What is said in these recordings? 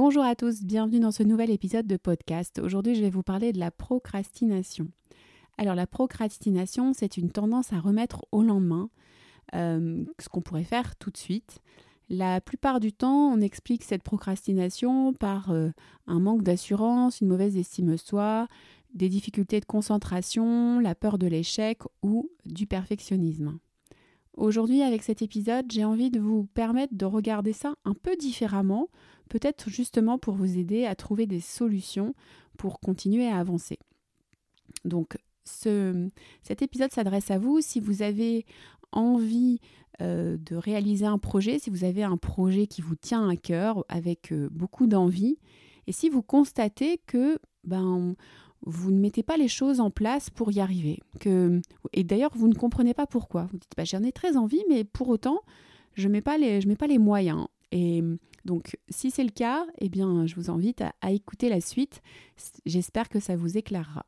Bonjour à tous, bienvenue dans ce nouvel épisode de podcast. Aujourd'hui, je vais vous parler de la procrastination. Alors, la procrastination, c'est une tendance à remettre au lendemain euh, ce qu'on pourrait faire tout de suite. La plupart du temps, on explique cette procrastination par euh, un manque d'assurance, une mauvaise estime de soi, des difficultés de concentration, la peur de l'échec ou du perfectionnisme. Aujourd'hui, avec cet épisode, j'ai envie de vous permettre de regarder ça un peu différemment, peut-être justement pour vous aider à trouver des solutions pour continuer à avancer. Donc, ce, cet épisode s'adresse à vous si vous avez envie euh, de réaliser un projet, si vous avez un projet qui vous tient à cœur avec euh, beaucoup d'envie, et si vous constatez que ben, vous ne mettez pas les choses en place pour y arriver. Que, et d'ailleurs, vous ne comprenez pas pourquoi. Vous dites, bah, j'en ai très envie, mais pour autant, je ne mets, pas les, mets pas les moyens. Et donc, si c'est le cas, eh bien, je vous invite à, écouter la suite. J'espère que ça vous éclairera.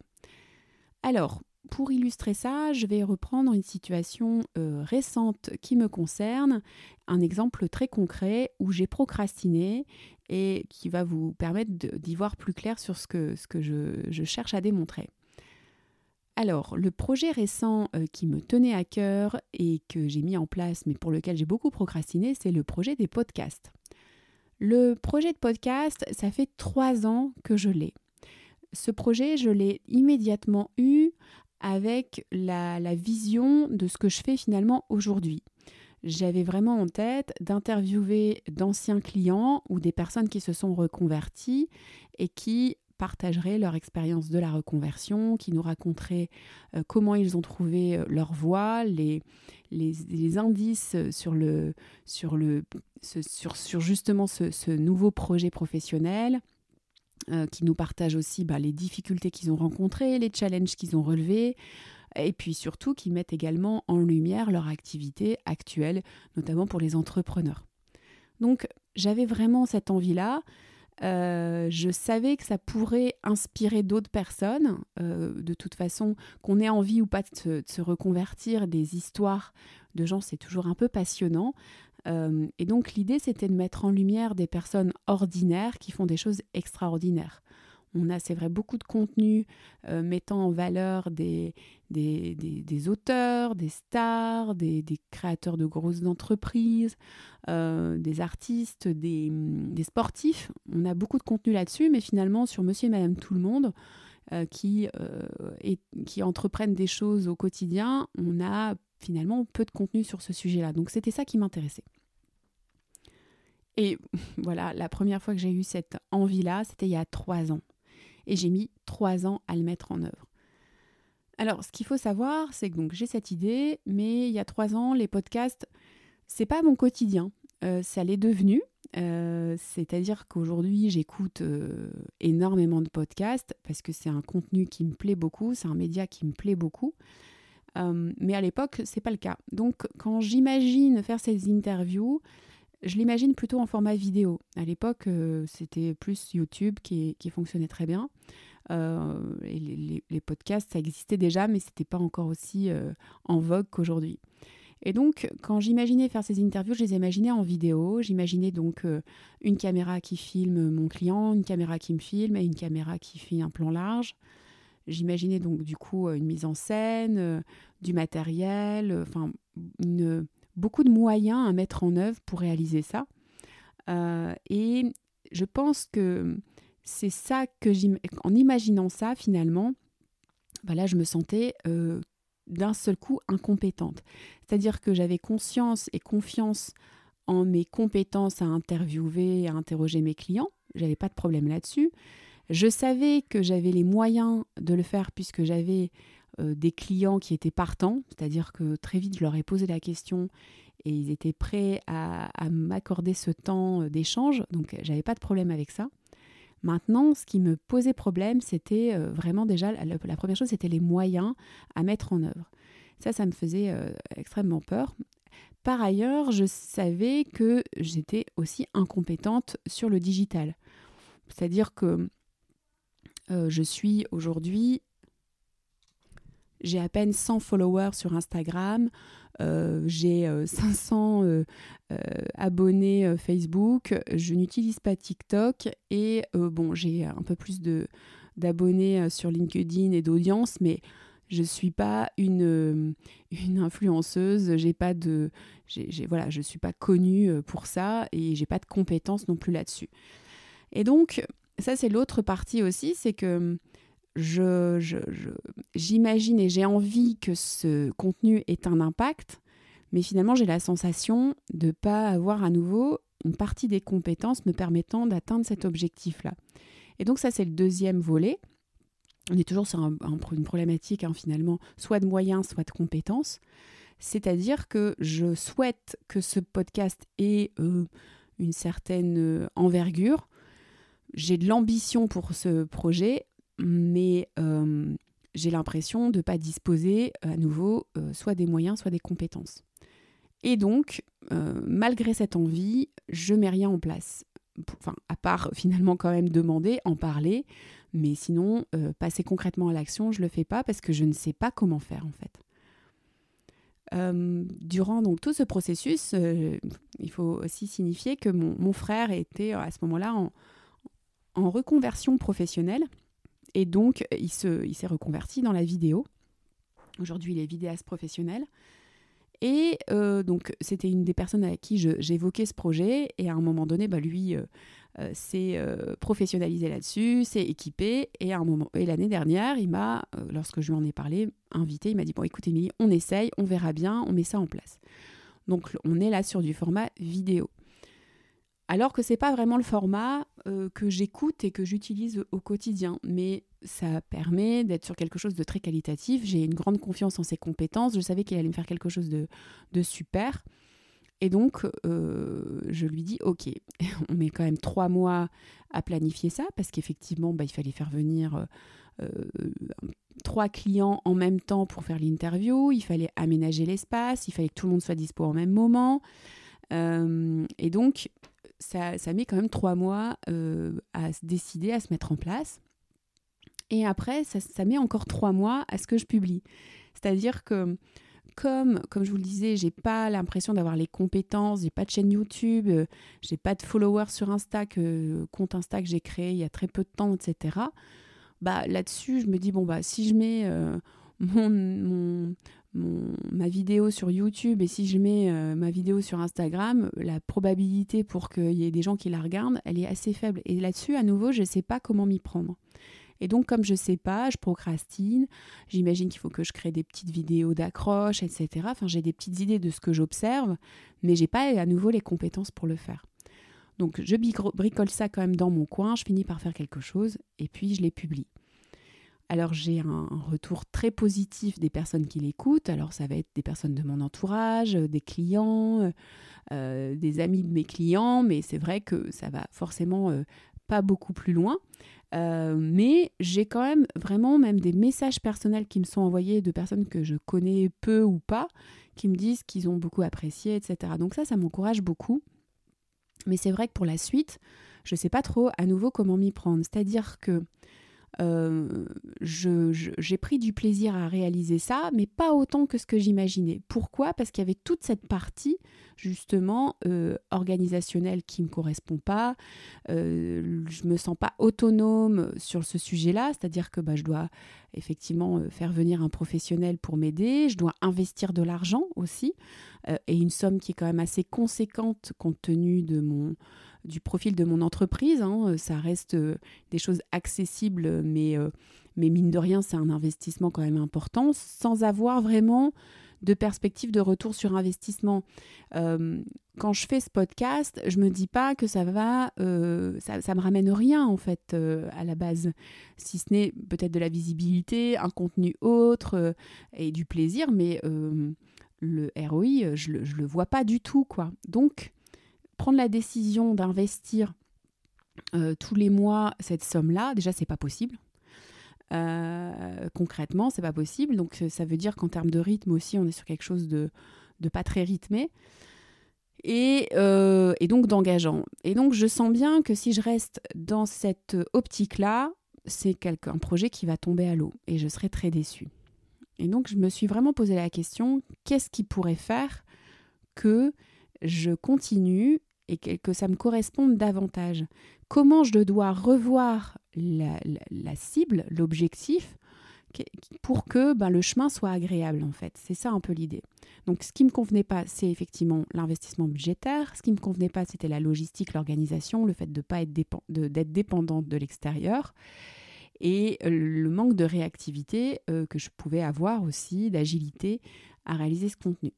Alors, pour illustrer ça, je vais reprendre une situation euh, récente qui me concerne, un exemple très concret où j'ai procrastiné et qui va vous permettre d'y voir plus clair sur ce que, ce que je, cherche à démontrer. Alors, le projet récent euh, qui me tenait à cœur et que j'ai mis en place, mais pour lequel j'ai beaucoup procrastiné, c'est le projet des podcasts. Le projet de podcast, ça fait trois ans que je l'ai. Ce projet, je l'ai immédiatement eu avec la, vision de ce que je fais finalement aujourd'hui. J'avais vraiment en tête d'interviewer d'anciens clients ou des personnes qui se sont reconverties et qui partageraient leur expérience de la reconversion, qui nous raconteraient euh, comment ils ont trouvé euh, leur voie, les, les, indices sur, le, sur, justement ce nouveau projet professionnel, euh, qui nous partagent aussi bah, les difficultés qu'ils ont rencontrées, les challenges qu'ils ont relevés, et puis surtout qui mettent également en lumière leur activité actuelle, notamment pour les entrepreneurs. Donc j'avais vraiment cette envie-là. Euh, je savais que ça pourrait inspirer d'autres personnes. Euh, de toute façon, qu'on ait envie ou pas de se reconvertir, des histoires de gens, c'est toujours un peu passionnant. Euh, et donc l'idée, c'était de mettre en lumière des personnes ordinaires qui font des choses extraordinaires. On a, c'est vrai, beaucoup de contenu euh, mettant en valeur des, auteurs, des stars, des, créateurs de grosses entreprises, euh, des artistes, des, sportifs. On a beaucoup de contenu là-dessus, mais finalement, sur Monsieur et Madame Tout le Monde, qui, qui entreprennent des choses au quotidien, on a finalement peu de contenu sur ce sujet-là. Donc c'était ça qui m'intéressait. Et voilà, la première fois que j'ai eu cette envie-là, c'était il y a trois ans. Et j'ai mis trois ans à le mettre en œuvre. Alors, ce qu'il faut savoir, c'est que j'ai cette idée, mais il y a trois ans, les podcasts, c'est pas mon quotidien. Euh, ça l'est devenu. Euh, c'est-à-dire qu'aujourd'hui, j'écoute euh, énormément de podcasts parce que c'est un contenu qui me plaît beaucoup, c'est un média qui me plaît beaucoup. Mais à l'époque, c'est pas le cas. Donc, quand j'imagine faire ces interviews, je l'imagine plutôt en format vidéo. À l'époque, euh, c'était plus YouTube qui, fonctionnait très bien. Euh, et les, podcasts, ça existait déjà, mais c'était pas encore aussi en vogue qu'aujourd'hui. Et donc, quand j'imaginais faire ces interviews, je les imaginais en vidéo. J'imaginais donc une caméra qui filme mon client, une caméra qui me filme et une caméra qui fait un plan large. J'imaginais donc du coup euh, une mise en scène, euh, du matériel, euh, enfin beaucoup de moyens à mettre en œuvre pour réaliser ça. et je pense que c'est ça que en imaginant ça finalement, bah là je me sentais d'un seul coup incompétente. C'est-à-dire que j'avais conscience et confiance en mes compétences à interviewer, à interroger mes clients. J'avais pas de problème là-dessus. Je savais que j'avais les moyens de le faire puisque j'avais euh, des clients qui étaient partants, c'est-à-dire que très vite je leur ai posé la question et ils étaient prêts à, m'accorder ce temps euh, d'échange, donc j'avais pas de problème avec ça. Maintenant, ce qui me posait problème, c'était euh, vraiment déjà, la, première chose, c'était les moyens à mettre en œuvre. Ça, ça me faisait extrêmement peur. Par ailleurs, je savais que j'étais aussi incompétente sur le digital. C'est-à-dire que euh, je suis aujourd'hui j'ai à peine 100 followers sur Instagram, j'ai 500 abonnés Facebook, je n'utilise pas TikTok. Et bon, j'ai un peu plus de d'abonnés sur LinkedIn et d'audience, mais je suis pas une, une influenceuse, j'ai pas de, j'ai, voilà, je suis pas connue pour ça et j'ai pas de compétences non plus là-dessus. Et donc, ça c'est l'autre partie aussi, c'est que je, j'imagine et j'ai envie que ce contenu ait un impact, mais finalement j'ai la sensation de ne pas avoir à nouveau une partie des compétences me permettant d'atteindre cet objectif-là. Et donc ça c'est le deuxième volet. On est toujours sur une problématique hein, finalement, soit de moyens, soit de compétences. C'est-à-dire que je souhaite que ce podcast ait euh, une certaine euh, envergure. J'ai de l'ambition pour ce projet, mais euh, j'ai l'impression de ne pas disposer à nouveau euh, soit des moyens, soit des compétences. Et donc, euh, malgré cette envie, je mets rien en place. Enfin, à part finalement quand même demander, en parler, mais sinon, passer concrètement à l'action, je le fais pas parce que je ne sais pas comment faire en fait. durant donc tout ce processus, il faut aussi signifier que mon, frère était à ce moment-là en reconversion professionnelle et donc, il, se, il s'est reconverti dans la vidéo. Aujourd'hui, il est vidéaste professionnel. Et euh, donc, c'était une des personnes avec qui j'évoquais ce projet. Et à un moment donné, bah, lui euh, euh, s'est professionnalisé là-dessus, s'est équipé. Et, à un moment, et l'année dernière, il m'a, lorsque je lui en ai parlé, invité, il m'a dit Bon, écoute, Émilie, on essaye, on verra bien, on met ça en place. Donc, on est là sur du format vidéo alors que c'est pas vraiment le format euh, que j'écoute et que j'utilise au quotidien, mais ça permet d'être sur quelque chose de très qualitatif. J'ai une grande confiance en ses compétences. Je savais qu'il allait me faire quelque chose de, super. Et donc, euh, je lui dis, OK, on met quand même trois mois à planifier ça, parce qu'effectivement, bah, il fallait faire venir euh, trois clients en même temps pour faire l'interview, il fallait aménager l'espace, il fallait que tout le monde soit dispo au même moment. et donc, ça, met quand même trois mois euh, à se décider, à se mettre en place. Et après, ça, met encore trois mois à ce que je publie. C'est-à-dire que, comme, comme je vous le disais, j'ai pas l'impression d'avoir les compétences, j'ai pas de chaîne YouTube, euh, j'ai pas de followers sur Insta, que, compte Insta que j'ai créé il y a très peu de temps, etc. Bah, là-dessus, je me dis, bon, bah, si je mets euh, mon, ma vidéo sur YouTube et si je mets euh, ma vidéo sur Instagram, la probabilité pour qu'il y ait des gens qui la regardent, elle est assez faible. Et là-dessus, à nouveau, je ne sais pas comment m'y prendre. Et donc, comme je ne sais pas, je procrastine. J'imagine qu'il faut que je crée des petites vidéos d'accroche, etc. Enfin, j'ai des petites idées de ce que j'observe, mais j'ai pas à nouveau les compétences pour le faire. Donc, je bricole ça quand même dans mon coin, je finis par faire quelque chose et puis je les publie. Alors j'ai un retour très positif des personnes qui l'écoutent. Alors ça va être des personnes de mon entourage, euh, des clients, euh, euh, des amis de mes clients, mais c'est vrai que ça va forcément pas beaucoup plus loin. mais j'ai quand même vraiment même des messages personnels qui me sont envoyés de personnes que je connais peu ou pas, qui me disent qu'ils ont beaucoup apprécié, etc. Donc ça, ça m'encourage beaucoup. Mais c'est vrai que pour la suite, je ne sais pas trop à nouveau comment m'y prendre. C'est-à-dire que euh, j'ai pris du plaisir à réaliser ça, mais pas autant que ce que j'imaginais. Pourquoi? Parce qu'il y avait toute cette partie justement euh, organisationnelle qui ne me correspond pas. Euh, je me sens pas autonome sur ce sujet-là, c'est-à-dire que bah, je dois effectivement euh, faire venir un professionnel pour m'aider, je dois investir de l'argent aussi, et une somme qui est quand même assez conséquente compte tenu de mon du profil de mon entreprise. Hein. Euh, ça reste euh, des choses accessibles, mais, euh, mais mine de rien, c'est un investissement quand même important, sans avoir vraiment de perspective de retour sur investissement. quand je fais ce podcast, je me dis pas que ça va, ça, ça me ramène rien en fait à la base, si ce n'est peut-être de la visibilité, un contenu autre et du plaisir, mais le ROI, je le, je le vois pas du tout quoi. Donc prendre la décision d'investir euh, tous les mois cette somme-là, déjà, c'est pas possible. Euh, concrètement, c'est pas possible. Donc, ça veut dire qu'en termes de rythme aussi, on est sur quelque chose de, de pas très rythmé. Et, euh, et donc d'engageant. Et donc, je sens bien que si je reste dans cette optique-là, c'est un projet qui va tomber à l'eau et je serai très déçue. Et donc, je me suis vraiment posé la question, qu'est-ce qui pourrait faire que je continue et que, ça me corresponde davantage Comment je dois revoir la, cible, l'objectif, pour que ben, le chemin soit agréable en fait. C'est ça un peu l'idée. Donc ce qui me convenait pas, c'est effectivement l'investissement budgétaire. Ce qui me convenait pas, c'était la logistique, l'organisation, le fait de pas être d'être dépendante de l'extérieur et le manque de réactivité euh, que je pouvais avoir aussi, d'agilité à réaliser ce contenu.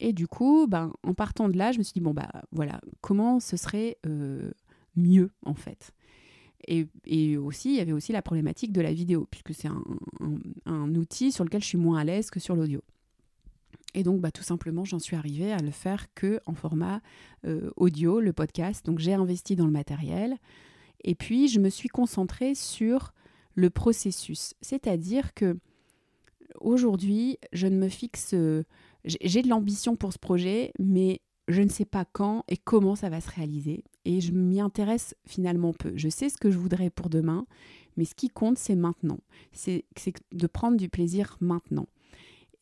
Et du coup, ben, en partant de là, je me suis dit, bon, bah voilà, comment ce serait euh, mieux en fait? Et, et, aussi, il y avait aussi la problématique de la vidéo, puisque c'est un, un, outil sur lequel je suis moins à l'aise que sur l'audio. Et donc, bah, tout simplement, j'en suis arrivée à le faire que en format euh, audio, le podcast. Donc, j'ai investi dans le matériel, et puis, je me suis concentrée sur le processus. C'est-à-dire que aujourd'hui, je ne me fixe. J'ai de l'ambition pour ce projet, mais je ne sais pas quand et comment ça va se réaliser. Et je m'y intéresse finalement peu. Je sais ce que je voudrais pour demain, mais ce qui compte, c'est maintenant. C'est de prendre du plaisir maintenant.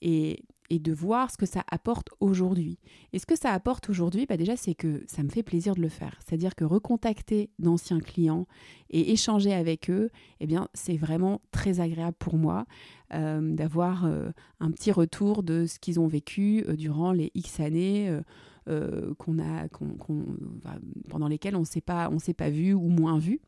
Et et de voir ce que ça apporte aujourd'hui. Et ce que ça apporte aujourd'hui, bah déjà, c'est que ça me fait plaisir de le faire. C'est-à-dire que recontacter d'anciens clients et échanger avec eux, eh bien, c'est vraiment très agréable pour moi euh, d'avoir euh, un petit retour de ce qu'ils ont vécu euh, durant les X années. qu'on a, pendant lesquelles on ne s'est pas vu ou moins vu.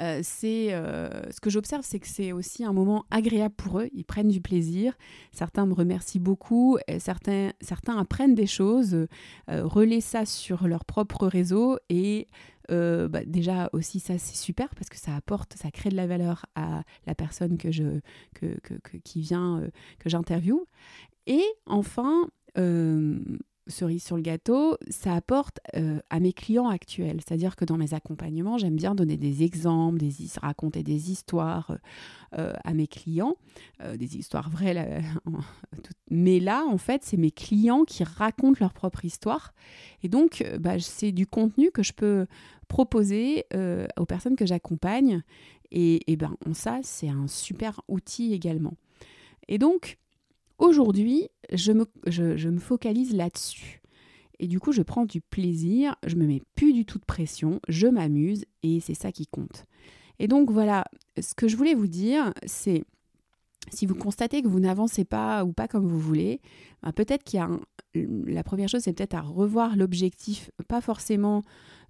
Euh, c'est euh, ce que j'observe, c'est que c'est aussi un moment agréable pour eux. Ils prennent du plaisir. Certains me remercient beaucoup. certains, certains apprennent des choses, euh, relaient ça sur leur propre réseau et bah, déjà aussi ça c'est super parce que ça apporte, ça crée de la valeur à la personne que je, que, qui vient, que j'interviewe. Et enfin, cerise sur le gâteau, ça apporte euh, à mes clients actuels. C'est-à-dire que dans mes accompagnements, j'aime bien donner des exemples, des, raconter des histoires euh, à mes clients, euh, des histoires vraies. mais là, en fait, c'est mes clients qui racontent leur propre histoire. Et donc, bah, c'est du contenu que je peux proposer aux personnes que j'accompagne. Et, et ben, ça, c'est un super outil également. Et donc, Aujourd'hui, je me, focalise là-dessus. Et du coup, je prends du plaisir, je me mets plus du tout de pression, je m'amuse et c'est ça qui compte. Et donc voilà, ce que je voulais vous dire, c'est si vous constatez que vous n'avancez pas ou pas comme vous voulez, bah, peut-être qu'il y a la première chose, c'est peut-être à revoir l'objectif, pas forcément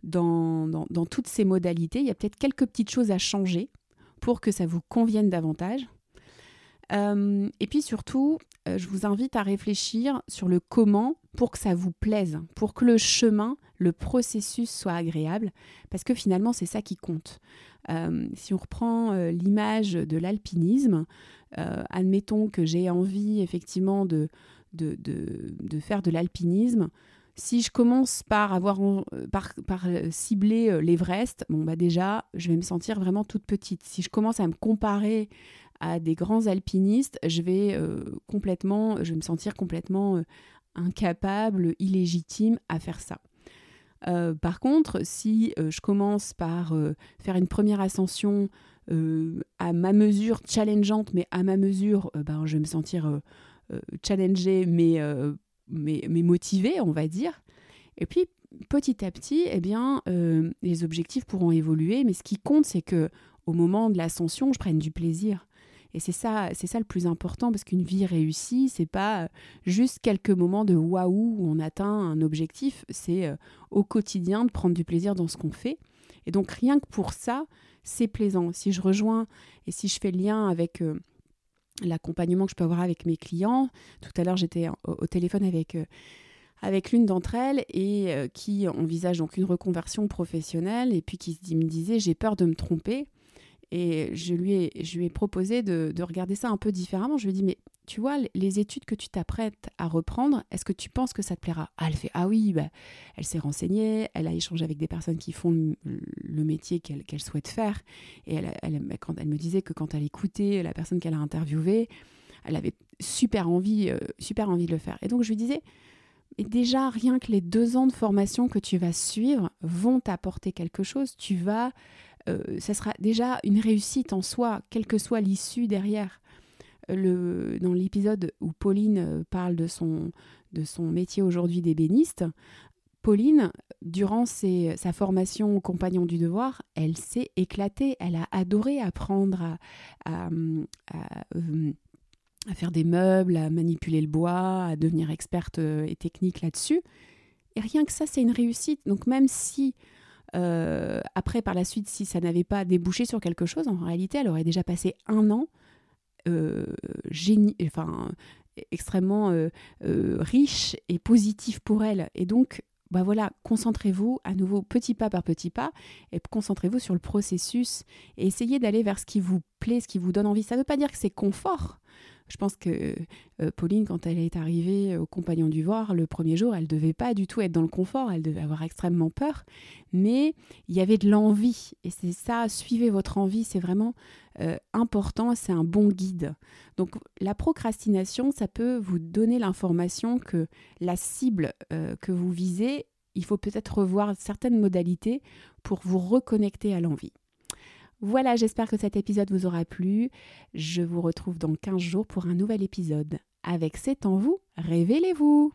dans, toutes ces modalités. Il y a peut-être quelques petites choses à changer pour que ça vous convienne davantage. Euh, et puis surtout, je vous invite à réfléchir sur le comment pour que ça vous plaise, pour que le chemin, le processus soit agréable, parce que finalement c'est ça qui compte. Euh, si on reprend l'image de l'alpinisme, admettons que j'ai envie effectivement de, de, de, faire de l'alpinisme, si je commence par avoir par, par cibler l'Everest, bon bah déjà, je vais me sentir vraiment toute petite. Si je commence à me comparer à des grands alpinistes, je vais euh, complètement, je vais me sentir complètement euh, incapable, illégitime à faire ça. Euh, par contre, si je commence par faire une première ascension à ma mesure, challengeante, mais à ma mesure, ben, je vais me sentir challengée, mais, mais, mais motivée, on va dire. Et puis, petit à petit, eh bien, les objectifs pourront évoluer, mais ce qui compte, c'est que au moment de l'ascension, je prenne du plaisir. Et c'est ça, c'est ça le plus important parce qu'une vie réussie, c'est pas euh, juste quelques moments de waouh où on atteint un objectif, c'est euh, au quotidien de prendre du plaisir dans ce qu'on fait. Et donc rien que pour ça, c'est plaisant. Si je rejoins et si je fais lien avec euh, l'accompagnement que je peux avoir avec mes clients, tout à l'heure j'étais au, téléphone avec avec l'une d'entre elles et qui envisage donc une reconversion professionnelle et puis qui me disait j'ai peur de me tromper et je lui ai, je lui ai proposé de, de, regarder ça un peu différemment. Je lui ai dit, mais tu vois, les études que tu t'apprêtes à reprendre, est-ce que tu penses que ça te plaira? Ah, Elle fait, ah oui, bah, elle s'est renseignée, elle a échangé avec des personnes qui font le, métier qu'elle souhaite faire. Et elle, elle, quand elle me disait que quand elle écoutait la personne qu'elle a interviewée, elle avait super envie, euh, super envie de le faire. Et donc je lui disais, et déjà, rien que les deux ans de formation que tu vas suivre vont t'apporter quelque chose. Tu vas ça sera déjà une réussite en soi, quelle que soit l'issue derrière. le, dans l'épisode où Pauline euh, parle de son, de son métier aujourd'hui d'ébéniste, Pauline, durant sa formation au compagnon du devoir, elle s'est éclatée, elle a adoré apprendre à, euh, à faire des meubles, à manipuler le bois, à devenir experte euh, et technique là-dessus. Et rien que ça, c'est une réussite. Donc même si, euh, après, par la suite, si ça n'avait pas débouché sur quelque chose, en réalité, elle aurait déjà passé un an euh, génie, enfin, extrêmement riche et positif pour elle. Et donc, bah voilà, concentrez-vous à nouveau petit pas par petit pas et concentrez-vous sur le processus et essayez d'aller vers ce qui vous plaît, ce qui vous donne envie. Ça ne veut pas dire que c'est confort, je pense que euh, Pauline, quand elle est arrivée au Compagnon du Voir, le premier jour, elle devait pas du tout être dans le confort, elle devait avoir extrêmement peur, mais il y avait de l'envie. Et c'est ça, suivez votre envie, c'est vraiment euh, important, c'est un bon guide. Donc la procrastination, ça peut vous donner l'information que la cible euh, que vous visez, il faut peut-être revoir certaines modalités pour vous reconnecter à l'envie. Voilà, j'espère que cet épisode vous aura plu. Je vous retrouve dans 15 jours pour un nouvel épisode. Avec C'est en vous, révélez-vous